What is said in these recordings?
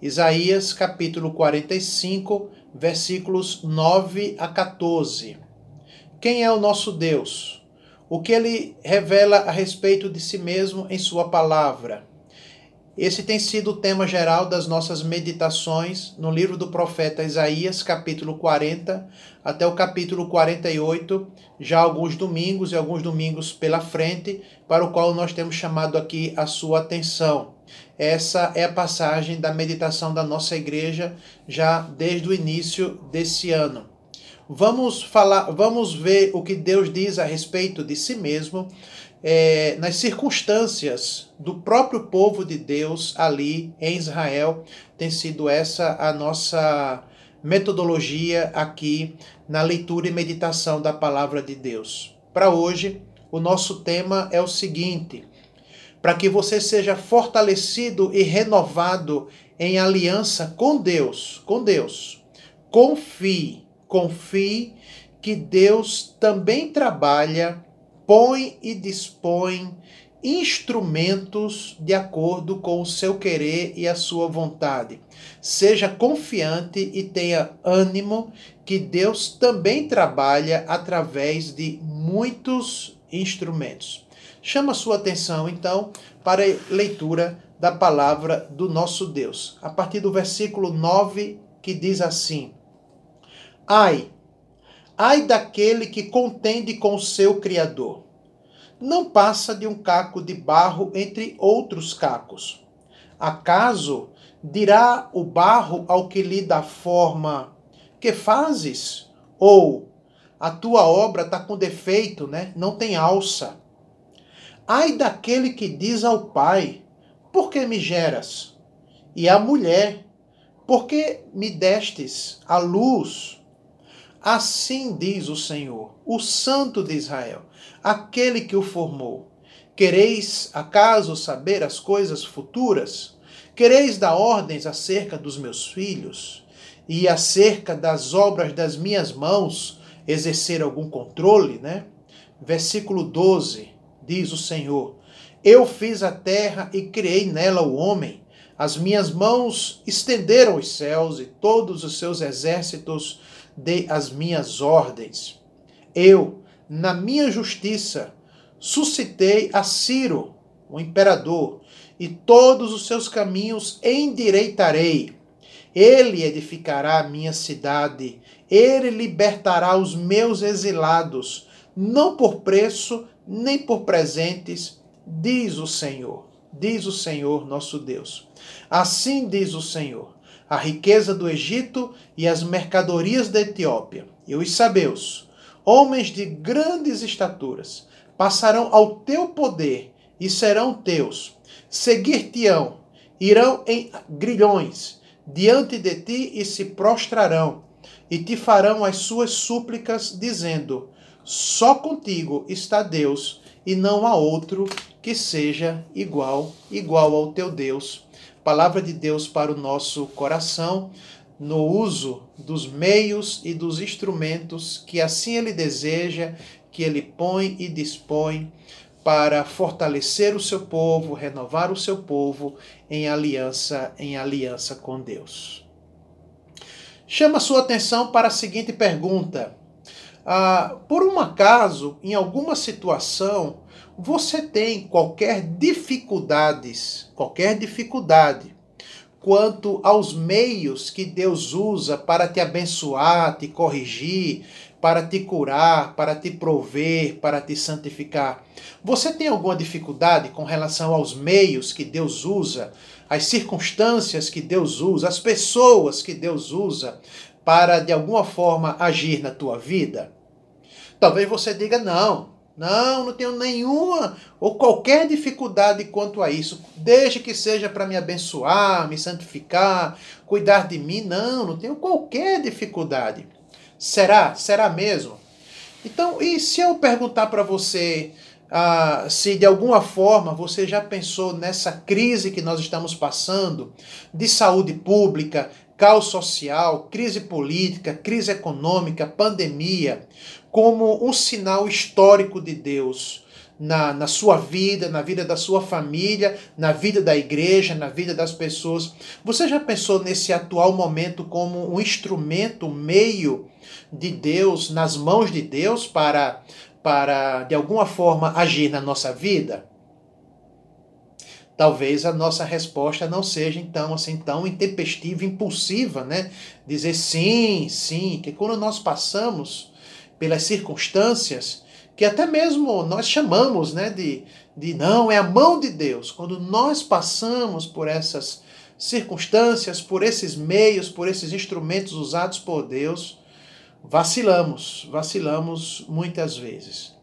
Isaías capítulo 45, versículos 9 a 14. Quem é o nosso Deus? O que ele revela a respeito de si mesmo em sua palavra? Esse tem sido o tema geral das nossas meditações no livro do profeta Isaías, capítulo 40 até o capítulo 48, já alguns domingos e alguns domingos pela frente, para o qual nós temos chamado aqui a sua atenção. Essa é a passagem da meditação da nossa igreja já desde o início desse ano. Vamos falar, vamos ver o que Deus diz a respeito de si mesmo é, nas circunstâncias do próprio povo de Deus ali em Israel. Tem sido essa a nossa metodologia aqui na leitura e meditação da palavra de Deus. Para hoje, o nosso tema é o seguinte: para que você seja fortalecido e renovado em aliança com Deus, com Deus. Confie, confie que Deus também trabalha põe e dispõe instrumentos de acordo com o seu querer e a sua vontade. Seja confiante e tenha ânimo que Deus também trabalha através de muitos instrumentos. Chama sua atenção então para a leitura da palavra do nosso Deus. A partir do versículo 9 que diz assim: Ai, Ai daquele que contende com o seu Criador. Não passa de um caco de barro entre outros cacos. Acaso dirá o barro ao que lhe dá forma: Que fazes? Ou a tua obra está com defeito, né? não tem alça. Ai daquele que diz ao pai: Por que me geras? E à mulher: Por que me destes a luz? Assim diz o Senhor, o Santo de Israel, aquele que o formou. Quereis acaso saber as coisas futuras? Quereis dar ordens acerca dos meus filhos? E acerca das obras das minhas mãos, exercer algum controle, né? Versículo 12, diz o Senhor: Eu fiz a terra e criei nela o homem. As minhas mãos estenderam os céus e todos os seus exércitos dei as minhas ordens. Eu, na minha justiça, suscitei a Ciro, o imperador, e todos os seus caminhos endireitarei. Ele edificará a minha cidade, ele libertará os meus exilados, não por preço, nem por presentes, diz o Senhor. Diz o Senhor nosso Deus. Assim diz o Senhor: a riqueza do Egito e as mercadorias da Etiópia, e os sabeus, homens de grandes estaturas, passarão ao teu poder e serão teus. Seguir-te-ão, irão em grilhões diante de ti e se prostrarão, e te farão as suas súplicas, dizendo: Só contigo está Deus, e não há outro que seja igual, igual ao teu Deus palavra de Deus para o nosso coração, no uso dos meios e dos instrumentos que assim ele deseja, que ele põe e dispõe para fortalecer o seu povo, renovar o seu povo em aliança, em aliança com Deus. Chama sua atenção para a seguinte pergunta: ah, por um acaso, em alguma situação, você tem qualquer dificuldades, qualquer dificuldade quanto aos meios que Deus usa para te abençoar, te corrigir, para te curar, para te prover, para te santificar. Você tem alguma dificuldade com relação aos meios que Deus usa, as circunstâncias que Deus usa, as pessoas que Deus usa para de alguma forma agir na tua vida? Talvez você diga não, não, não tenho nenhuma ou qualquer dificuldade quanto a isso. Desde que seja para me abençoar, me santificar, cuidar de mim. Não, não tenho qualquer dificuldade. Será? Será mesmo? Então, e se eu perguntar para você ah, se de alguma forma você já pensou nessa crise que nós estamos passando de saúde pública, caos social, crise política, crise econômica, pandemia, como um sinal histórico de Deus na, na sua vida, na vida da sua família, na vida da igreja, na vida das pessoas. Você já pensou nesse atual momento como um instrumento, um meio de Deus, nas mãos de Deus para, para de alguma forma agir na nossa vida? Talvez a nossa resposta não seja então assim tão intempestiva, impulsiva, né? Dizer sim, sim, que quando nós passamos pelas circunstâncias que até mesmo nós chamamos, né, de, de não, é a mão de Deus. Quando nós passamos por essas circunstâncias, por esses meios, por esses instrumentos usados por Deus, vacilamos, vacilamos muitas vezes.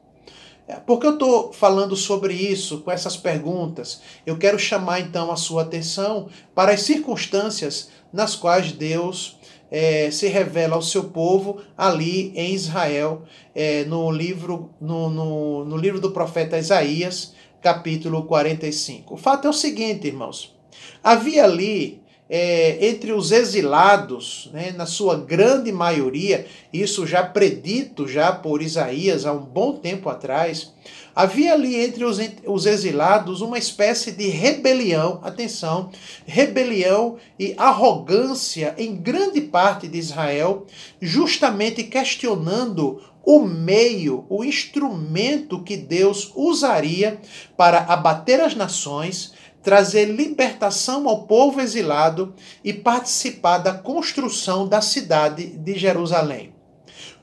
É, por que eu estou falando sobre isso, com essas perguntas? Eu quero chamar então a sua atenção para as circunstâncias nas quais Deus é, se revela ao seu povo ali em Israel, é, no, livro, no, no, no livro do profeta Isaías, capítulo 45. O fato é o seguinte, irmãos: havia ali é, entre os exilados, né, na sua grande maioria, isso já predito já por Isaías há um bom tempo atrás, havia ali entre os, os exilados uma espécie de rebelião, atenção, rebelião e arrogância em grande parte de Israel, justamente questionando o meio, o instrumento que Deus usaria para abater as nações, trazer libertação ao povo exilado e participar da construção da cidade de Jerusalém.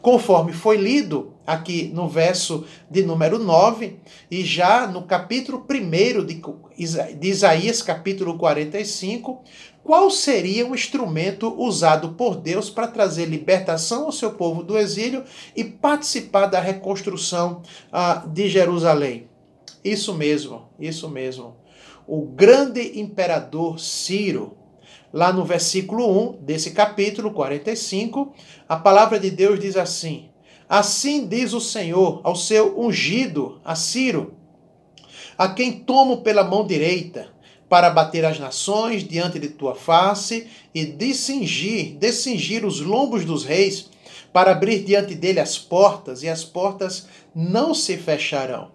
Conforme foi lido aqui no verso de número 9, e já no capítulo 1 de Isaías, capítulo 45, qual seria o instrumento usado por Deus para trazer libertação ao seu povo do exílio e participar da reconstrução ah, de Jerusalém? Isso mesmo, isso mesmo o grande imperador Ciro. Lá no versículo 1 desse capítulo 45, a palavra de Deus diz assim: Assim diz o Senhor ao seu ungido, a Ciro, a quem tomo pela mão direita, para bater as nações diante de tua face e descingir, descingir os lombos dos reis, para abrir diante dele as portas, e as portas não se fecharão.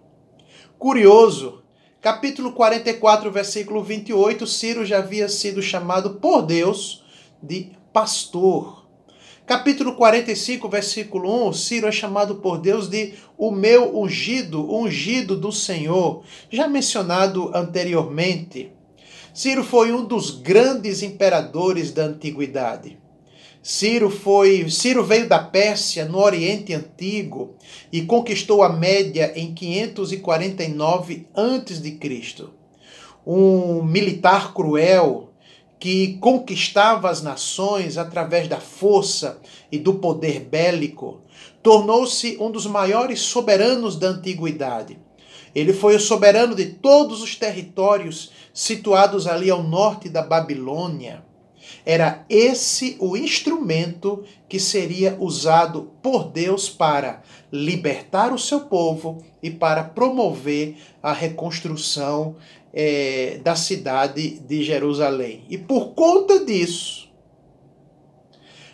Curioso Capítulo 44, versículo 28, Ciro já havia sido chamado por Deus de pastor. Capítulo 45, versículo 1, Ciro é chamado por Deus de o meu ungido, ungido do Senhor, já mencionado anteriormente. Ciro foi um dos grandes imperadores da antiguidade. Ciro foi, Ciro veio da Pérsia, no Oriente Antigo, e conquistou a Média em 549 a.C. Um militar cruel que conquistava as nações através da força e do poder bélico, tornou-se um dos maiores soberanos da antiguidade. Ele foi o soberano de todos os territórios situados ali ao norte da Babilônia. Era esse o instrumento que seria usado por Deus para libertar o seu povo e para promover a reconstrução é, da cidade de Jerusalém. E por conta disso,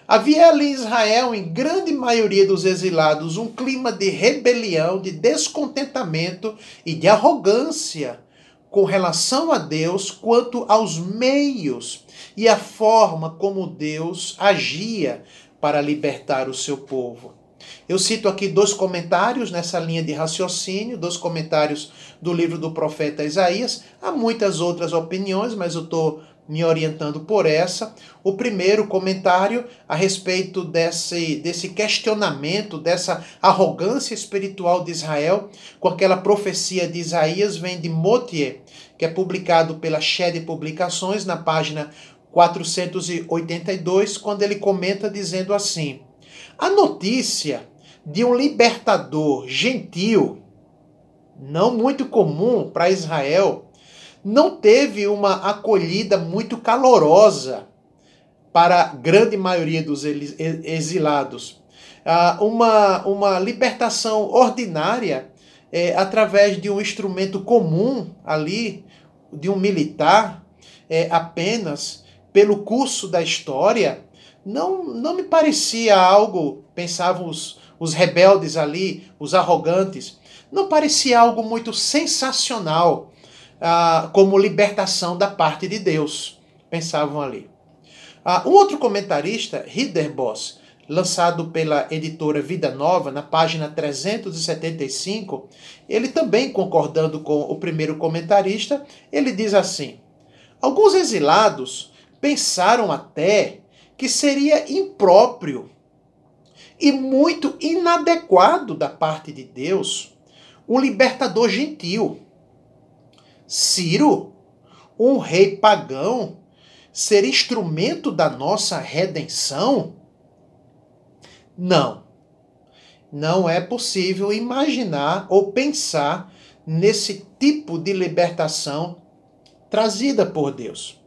havia ali em Israel, em grande maioria dos exilados, um clima de rebelião, de descontentamento e de arrogância com relação a Deus quanto aos meios e a forma como Deus agia para libertar o seu povo. Eu cito aqui dois comentários nessa linha de raciocínio, dois comentários do livro do profeta Isaías. Há muitas outras opiniões, mas eu estou me orientando por essa. O primeiro comentário a respeito desse, desse questionamento, dessa arrogância espiritual de Israel, com aquela profecia de Isaías, vem de Motier, que é publicado pela Shed Publicações, na página 482, quando ele comenta dizendo assim: A notícia de um libertador gentil, não muito comum para Israel, não teve uma acolhida muito calorosa para a grande maioria dos exilados. Ah, uma, uma libertação ordinária é, através de um instrumento comum ali, de um militar, é, apenas pelo curso da história, não, não me parecia algo, pensavam os, os rebeldes ali, os arrogantes, não parecia algo muito sensacional ah, como libertação da parte de Deus, pensavam ali. Ah, um outro comentarista, Riederboss, lançado pela editora Vida Nova, na página 375, ele também concordando com o primeiro comentarista, ele diz assim: Alguns exilados pensaram até que seria impróprio e muito inadequado da parte de Deus um libertador gentil. Ciro, um rei pagão, ser instrumento da nossa redenção? Não. Não é possível imaginar ou pensar nesse tipo de libertação trazida por Deus.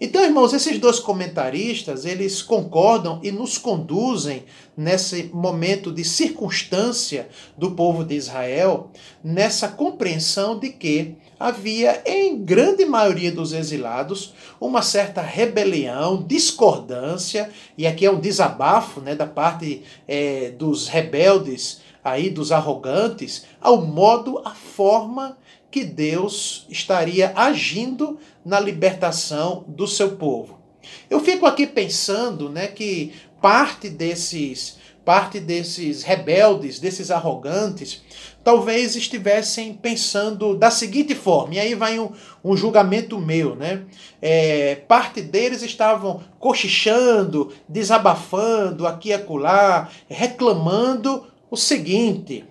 Então, irmãos, esses dois comentaristas, eles concordam e nos conduzem nesse momento de circunstância do povo de Israel, nessa compreensão de que havia, em grande maioria dos exilados, uma certa rebelião, discordância, e aqui é um desabafo né, da parte é, dos rebeldes, aí dos arrogantes, ao modo, a forma que Deus estaria agindo na libertação do seu povo. Eu fico aqui pensando, né, que parte desses parte desses rebeldes, desses arrogantes, talvez estivessem pensando da seguinte forma, e aí vai um, um julgamento meu, né? É, parte deles estavam cochichando, desabafando aqui e acolá, reclamando o seguinte: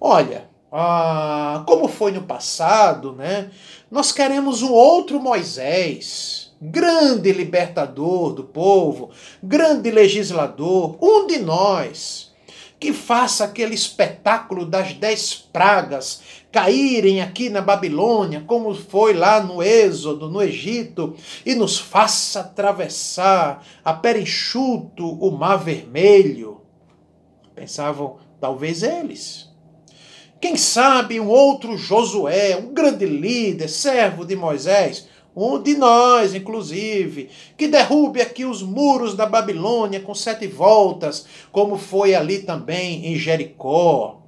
olha, ah, como foi no passado, né? Nós queremos um outro Moisés, grande libertador do povo, grande legislador, um de nós, que faça aquele espetáculo das dez pragas caírem aqui na Babilônia, como foi lá no Êxodo, no Egito, e nos faça atravessar a pé enxuto o Mar Vermelho. Pensavam, talvez eles. Quem sabe um outro Josué, um grande líder, servo de Moisés, um de nós, inclusive, que derrube aqui os muros da Babilônia com sete voltas, como foi ali também em Jericó.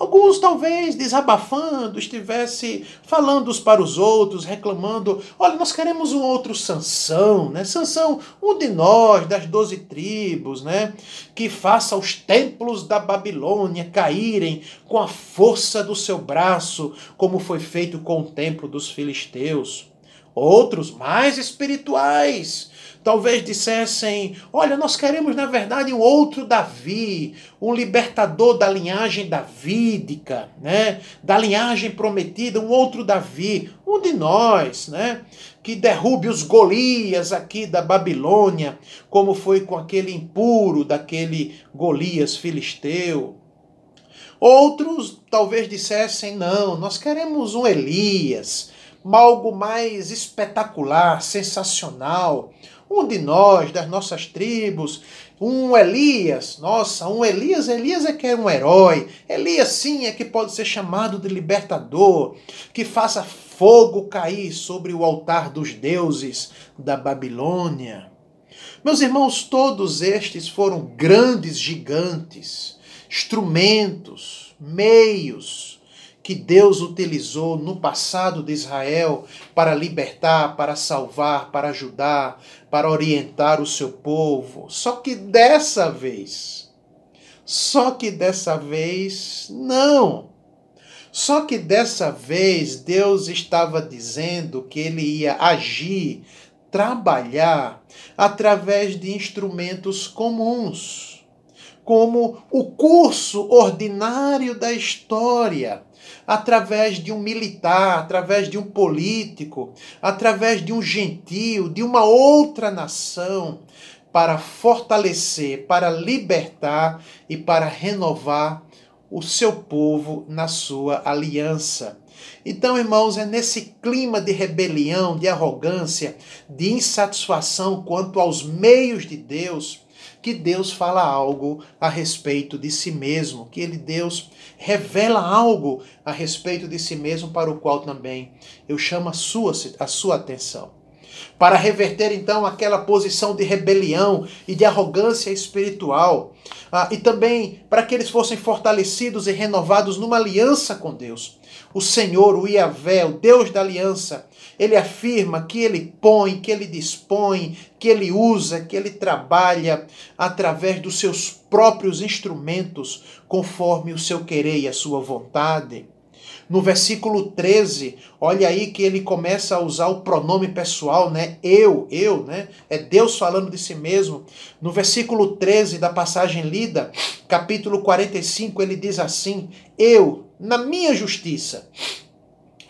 Alguns talvez desabafando, estivesse falando uns para os outros, reclamando: olha, nós queremos um outro Sansão, né? Sansão, um de nós, das doze tribos, né? Que faça os templos da Babilônia caírem com a força do seu braço, como foi feito com o templo dos filisteus. Outros mais espirituais talvez dissessem: Olha, nós queremos na verdade um outro Davi, um libertador da linhagem davídica, né? da linhagem prometida, um outro Davi, um de nós, né? que derrube os Golias aqui da Babilônia, como foi com aquele impuro daquele Golias filisteu. Outros talvez dissessem: Não, nós queremos um Elias algo mais espetacular, sensacional, um de nós, das nossas tribos, um Elias, nossa, um Elias, Elias é que é um herói, Elias sim é que pode ser chamado de libertador, que faça fogo cair sobre o altar dos deuses da Babilônia. Meus irmãos, todos estes foram grandes gigantes, instrumentos, meios, que Deus utilizou no passado de Israel para libertar, para salvar, para ajudar, para orientar o seu povo. Só que dessa vez, só que dessa vez, não. Só que dessa vez Deus estava dizendo que ele ia agir, trabalhar através de instrumentos comuns, como o curso ordinário da história através de um militar, através de um político, através de um gentil, de uma outra nação, para fortalecer, para libertar e para renovar o seu povo na sua aliança. Então, irmãos, é nesse clima de rebelião, de arrogância, de insatisfação quanto aos meios de Deus, que Deus fala algo a respeito de si mesmo, que ele Deus revela algo a respeito de si mesmo para o qual também eu chamo a sua, a sua atenção. para reverter então aquela posição de rebelião e de arrogância espiritual, ah, e também para que eles fossem fortalecidos e renovados numa aliança com Deus. O Senhor, o Iavé, o Deus da aliança, ele afirma que ele põe, que ele dispõe, que ele usa, que ele trabalha através dos seus próprios instrumentos, conforme o seu querer e a sua vontade. No versículo 13, olha aí que ele começa a usar o pronome pessoal, né? Eu, eu, né? É Deus falando de si mesmo. No versículo 13 da passagem lida, capítulo 45, ele diz assim: Eu, na minha justiça,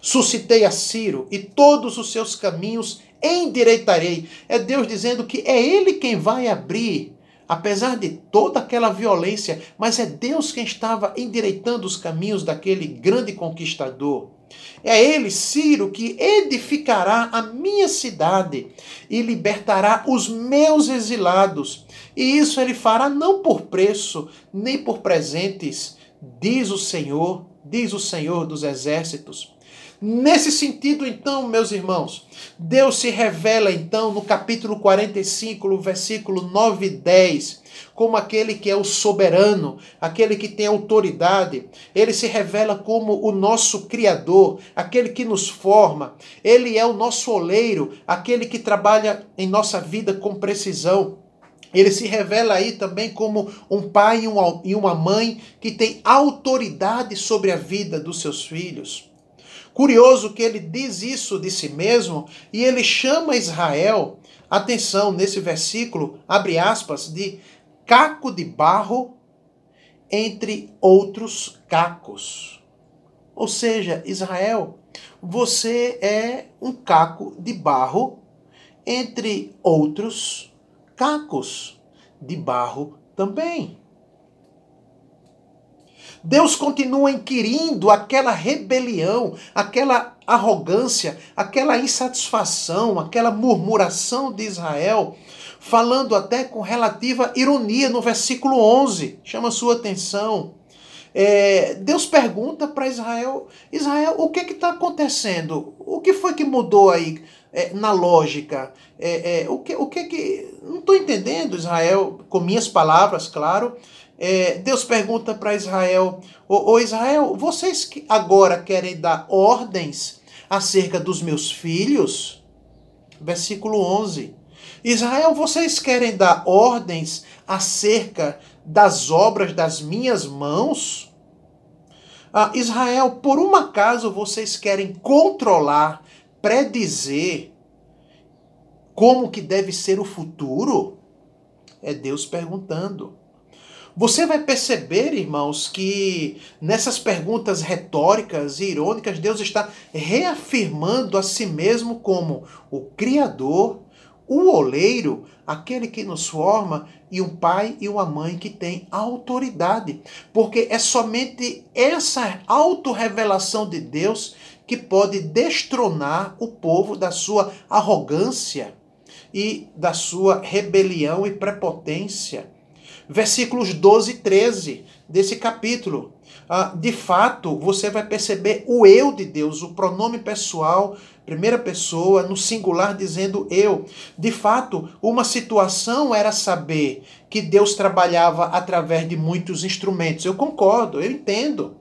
suscitei a Ciro e todos os seus caminhos endireitarei. É Deus dizendo que é Ele quem vai abrir apesar de toda aquela violência, mas é Deus quem estava endireitando os caminhos daquele grande conquistador. É ele, Ciro, que edificará a minha cidade e libertará os meus exilados. E isso ele fará não por preço, nem por presentes, diz o Senhor, diz o Senhor dos exércitos. Nesse sentido, então, meus irmãos, Deus se revela, então, no capítulo 45, no versículo 9 e 10, como aquele que é o soberano, aquele que tem autoridade. Ele se revela como o nosso Criador, aquele que nos forma. Ele é o nosso oleiro, aquele que trabalha em nossa vida com precisão. Ele se revela aí também como um pai e uma mãe que tem autoridade sobre a vida dos seus filhos. Curioso que ele diz isso de si mesmo e ele chama Israel, atenção nesse versículo, abre aspas, de caco de barro entre outros cacos. Ou seja, Israel, você é um caco de barro entre outros cacos de barro também. Deus continua inquirindo aquela rebelião, aquela arrogância, aquela insatisfação, aquela murmuração de Israel, falando até com relativa ironia no versículo 11. Chama sua atenção. É, Deus pergunta para Israel: Israel, o que está acontecendo? O que foi que mudou aí é, na lógica? É, é o que, o que que. Não estou entendendo, Israel, com minhas palavras, claro é, Deus pergunta para Israel: Ô, ô Israel, vocês que agora querem dar ordens acerca dos meus filhos? Versículo 11. Israel, vocês querem dar ordens acerca das obras das minhas mãos? Ah, Israel, por um acaso vocês querem controlar, predizer como que deve ser o futuro? É Deus perguntando. Você vai perceber, irmãos, que nessas perguntas retóricas e irônicas, Deus está reafirmando a si mesmo como o Criador, o oleiro, aquele que nos forma, e um pai e uma mãe que tem autoridade. Porque é somente essa autorrevelação de Deus que pode destronar o povo da sua arrogância e da sua rebelião e prepotência versículos 12 e 13 desse capítulo. Ah, de fato, você vai perceber o eu de Deus, o pronome pessoal, primeira pessoa, no singular, dizendo eu. De fato, uma situação era saber que Deus trabalhava através de muitos instrumentos. Eu concordo, eu entendo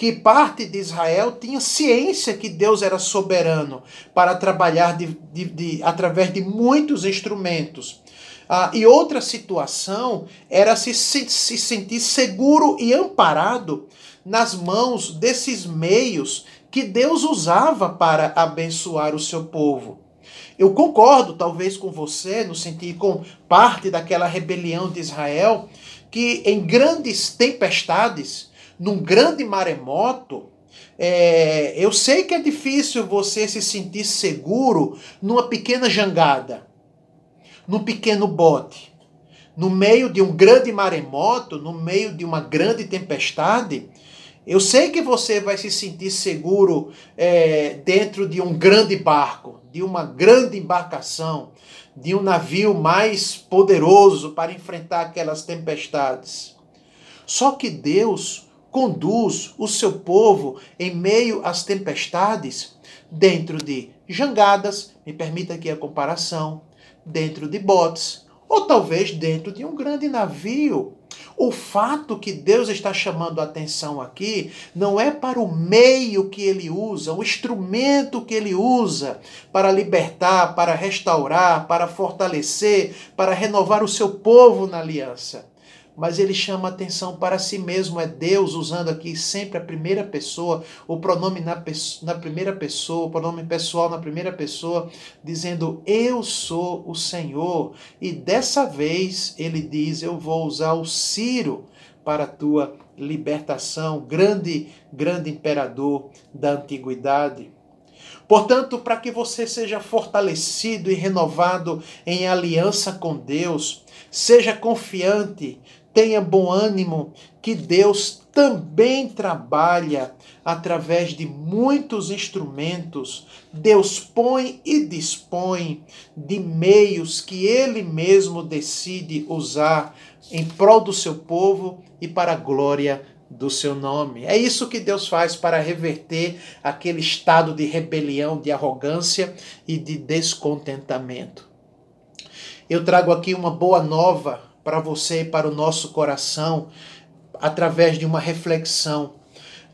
que parte de Israel tinha ciência que Deus era soberano para trabalhar de, de, de, através de muitos instrumentos. Ah, e outra situação era se, se, se sentir seguro e amparado nas mãos desses meios que Deus usava para abençoar o seu povo. Eu concordo, talvez, com você, no sentido com parte daquela rebelião de Israel, que em grandes tempestades, num grande maremoto, é, eu sei que é difícil você se sentir seguro numa pequena jangada num pequeno bote, no meio de um grande maremoto, no meio de uma grande tempestade, eu sei que você vai se sentir seguro é, dentro de um grande barco, de uma grande embarcação, de um navio mais poderoso para enfrentar aquelas tempestades. Só que Deus conduz o seu povo em meio às tempestades dentro de jangadas, me permita aqui a comparação, dentro de botes, ou talvez dentro de um grande navio. O fato que Deus está chamando a atenção aqui não é para o meio que ele usa, o instrumento que ele usa para libertar, para restaurar, para fortalecer, para renovar o seu povo na aliança mas ele chama atenção para si mesmo. É Deus usando aqui sempre a primeira pessoa, o pronome na, na primeira pessoa, o pronome pessoal na primeira pessoa, dizendo: Eu sou o Senhor. E dessa vez ele diz: Eu vou usar o Ciro para a tua libertação, grande, grande imperador da antiguidade. Portanto, para que você seja fortalecido e renovado em aliança com Deus, seja confiante, tenha bom ânimo, que Deus também trabalha através de muitos instrumentos. Deus põe e dispõe de meios que Ele mesmo decide usar em prol do seu povo e para a glória do seu nome. É isso que Deus faz para reverter aquele estado de rebelião, de arrogância e de descontentamento. Eu trago aqui uma boa nova para você e para o nosso coração através de uma reflexão.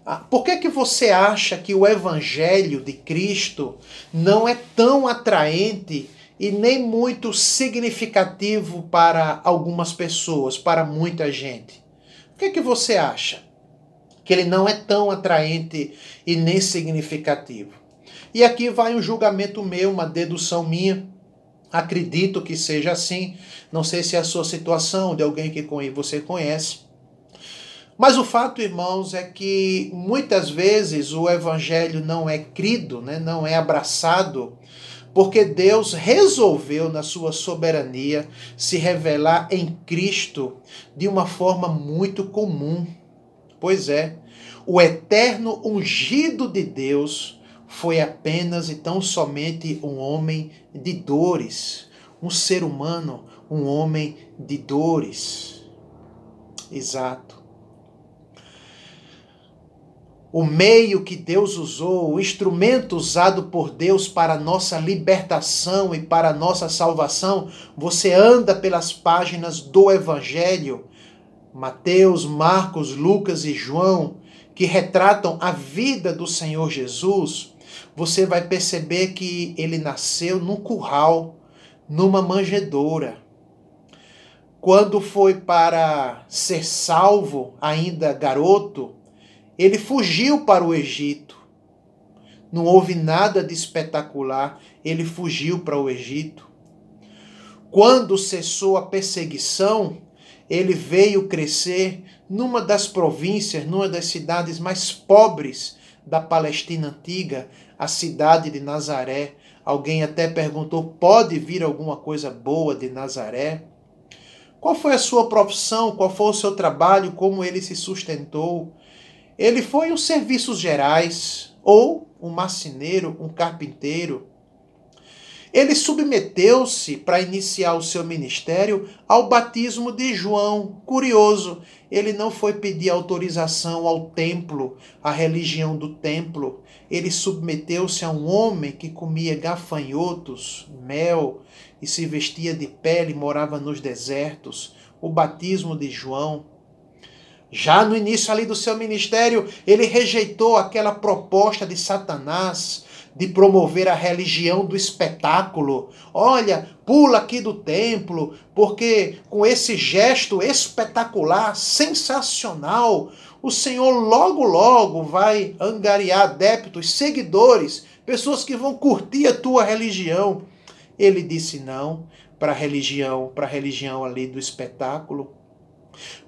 Ah, por que, que você acha que o Evangelho de Cristo não é tão atraente e nem muito significativo para algumas pessoas, para muita gente? Por que, que você acha que ele não é tão atraente e nem significativo? E aqui vai um julgamento meu, uma dedução minha Acredito que seja assim. Não sei se é a sua situação, de alguém que você conhece. Mas o fato, irmãos, é que muitas vezes o evangelho não é crido, né? não é abraçado, porque Deus resolveu, na sua soberania, se revelar em Cristo de uma forma muito comum. Pois é, o eterno ungido de Deus foi apenas e tão somente um homem de dores, um ser humano, um homem de dores. Exato. O meio que Deus usou, o instrumento usado por Deus para nossa libertação e para nossa salvação, você anda pelas páginas do Evangelho, Mateus, Marcos, Lucas e João, que retratam a vida do Senhor Jesus você vai perceber que ele nasceu num curral, numa manjedoura. Quando foi para ser salvo, ainda garoto, ele fugiu para o Egito. Não houve nada de espetacular, ele fugiu para o Egito. Quando cessou a perseguição, ele veio crescer numa das províncias, numa das cidades mais pobres da Palestina antiga, a cidade de Nazaré. Alguém até perguntou: pode vir alguma coisa boa de Nazaré? Qual foi a sua profissão? Qual foi o seu trabalho? Como ele se sustentou? Ele foi um serviços gerais, ou um marceneiro, um carpinteiro. Ele submeteu-se para iniciar o seu ministério ao batismo de João. Curioso, ele não foi pedir autorização ao templo, à religião do templo. Ele submeteu-se a um homem que comia gafanhotos, mel e se vestia de pele e morava nos desertos. O batismo de João. Já no início ali do seu ministério, ele rejeitou aquela proposta de Satanás de promover a religião do espetáculo. Olha, pula aqui do templo, porque com esse gesto espetacular, sensacional, o Senhor logo logo vai angariar adeptos, seguidores, pessoas que vão curtir a tua religião. Ele disse não para a religião, para a religião ali do espetáculo,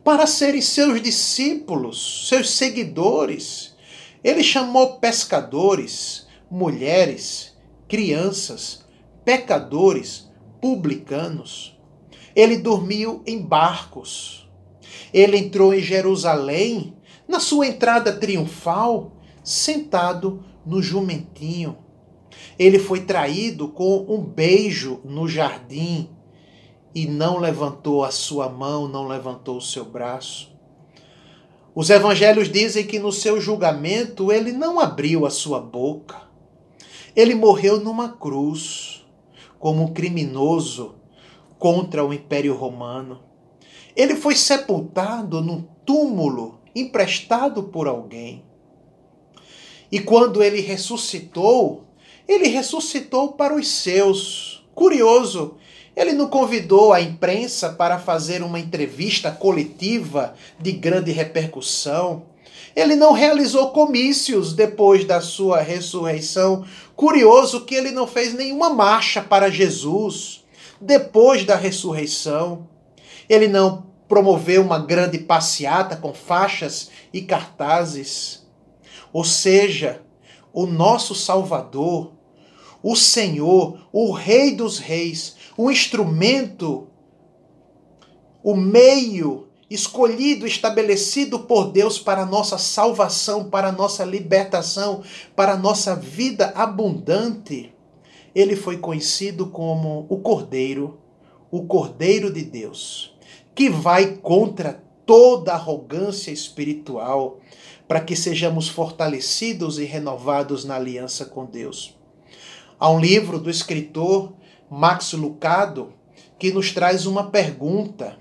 para serem seus discípulos, seus seguidores. Ele chamou pescadores, mulheres, crianças, pecadores, publicanos. Ele dormiu em barcos. Ele entrou em Jerusalém, na sua entrada triunfal, sentado no jumentinho. Ele foi traído com um beijo no jardim e não levantou a sua mão, não levantou o seu braço. Os evangelhos dizem que no seu julgamento ele não abriu a sua boca. Ele morreu numa cruz como um criminoso contra o Império Romano. Ele foi sepultado num túmulo emprestado por alguém. E quando ele ressuscitou, ele ressuscitou para os seus. Curioso, ele não convidou a imprensa para fazer uma entrevista coletiva de grande repercussão. Ele não realizou comícios depois da sua ressurreição. Curioso que ele não fez nenhuma marcha para Jesus depois da ressurreição. Ele não promoveu uma grande passeata com faixas e cartazes. Ou seja, o nosso Salvador, o Senhor, o Rei dos Reis, o instrumento, o meio escolhido, estabelecido por Deus para nossa salvação, para nossa libertação, para nossa vida abundante. Ele foi conhecido como o Cordeiro, o Cordeiro de Deus, que vai contra toda arrogância espiritual, para que sejamos fortalecidos e renovados na aliança com Deus. Há um livro do escritor Max Lucado que nos traz uma pergunta.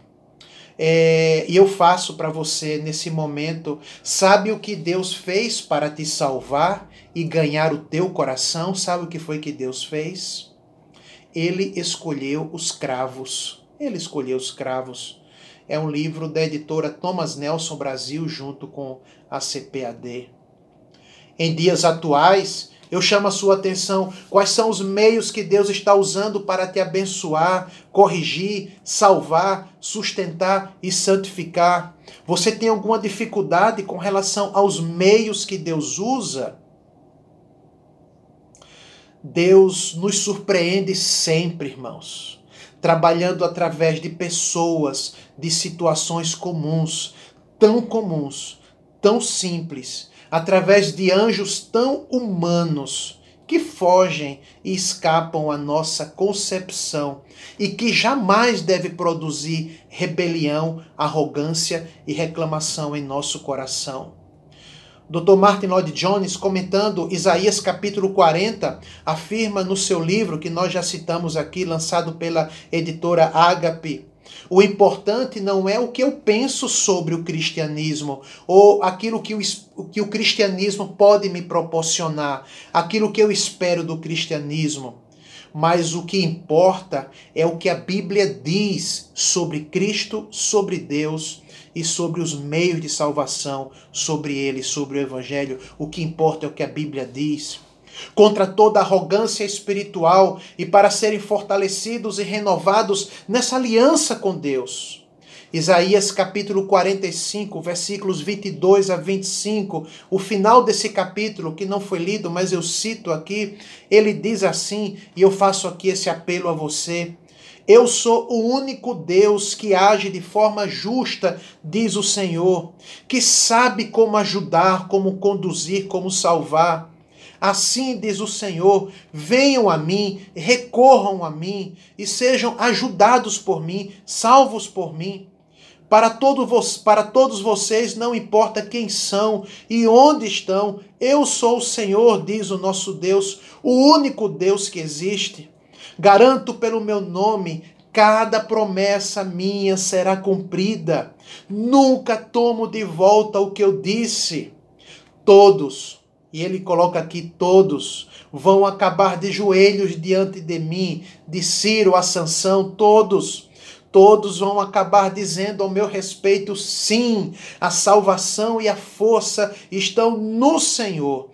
É, e eu faço para você nesse momento: sabe o que Deus fez para te salvar e ganhar o teu coração? Sabe o que foi que Deus fez? Ele escolheu os cravos. Ele escolheu os cravos. É um livro da editora Thomas Nelson Brasil, junto com a CPAD. Em dias atuais, eu chamo a sua atenção quais são os meios que Deus está usando para te abençoar, corrigir, salvar, sustentar e santificar. Você tem alguma dificuldade com relação aos meios que Deus usa? Deus nos surpreende sempre, irmãos, trabalhando através de pessoas, de situações comuns, tão comuns, tão simples através de anjos tão humanos que fogem e escapam à nossa concepção e que jamais deve produzir rebelião, arrogância e reclamação em nosso coração. Dr. Martin Lloyd Jones, comentando Isaías capítulo 40, afirma no seu livro, que nós já citamos aqui, lançado pela editora Ágape, o importante não é o que eu penso sobre o cristianismo ou aquilo que o, que o cristianismo pode me proporcionar, aquilo que eu espero do cristianismo. Mas o que importa é o que a Bíblia diz sobre Cristo, sobre Deus e sobre os meios de salvação, sobre ele, sobre o Evangelho. O que importa é o que a Bíblia diz contra toda arrogância espiritual e para serem fortalecidos e renovados nessa aliança com Deus. Isaías capítulo 45, versículos 22 a 25, o final desse capítulo que não foi lido, mas eu cito aqui, ele diz assim, e eu faço aqui esse apelo a você: Eu sou o único Deus que age de forma justa, diz o Senhor, que sabe como ajudar, como conduzir, como salvar. Assim diz o Senhor: venham a mim, recorram a mim e sejam ajudados por mim, salvos por mim. Para, todo para todos vocês, não importa quem são e onde estão, eu sou o Senhor, diz o nosso Deus, o único Deus que existe. Garanto pelo meu nome, cada promessa minha será cumprida. Nunca tomo de volta o que eu disse. Todos e ele coloca aqui: todos vão acabar de joelhos diante de mim, de Ciro a Sansão, todos. Todos vão acabar dizendo ao meu respeito: sim, a salvação e a força estão no Senhor.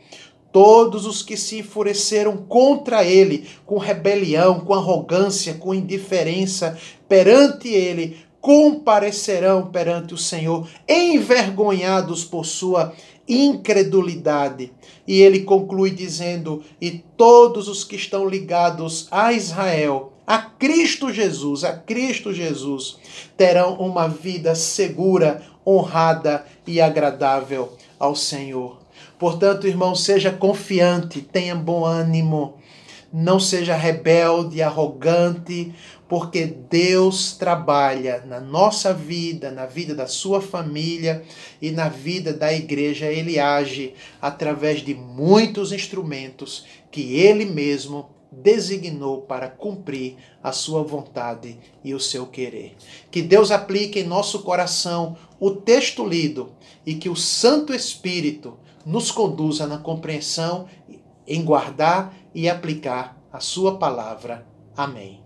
Todos os que se enfureceram contra ele, com rebelião, com arrogância, com indiferença perante ele, comparecerão perante o Senhor, envergonhados por sua incredulidade. E ele conclui dizendo: E todos os que estão ligados a Israel, a Cristo Jesus, a Cristo Jesus, terão uma vida segura, honrada e agradável ao Senhor. Portanto, irmão, seja confiante, tenha bom ânimo. Não seja rebelde, arrogante, porque Deus trabalha na nossa vida, na vida da sua família e na vida da igreja. Ele age através de muitos instrumentos que ele mesmo designou para cumprir a sua vontade e o seu querer. Que Deus aplique em nosso coração o texto lido e que o Santo Espírito nos conduza na compreensão, em guardar e aplicar a sua palavra. Amém.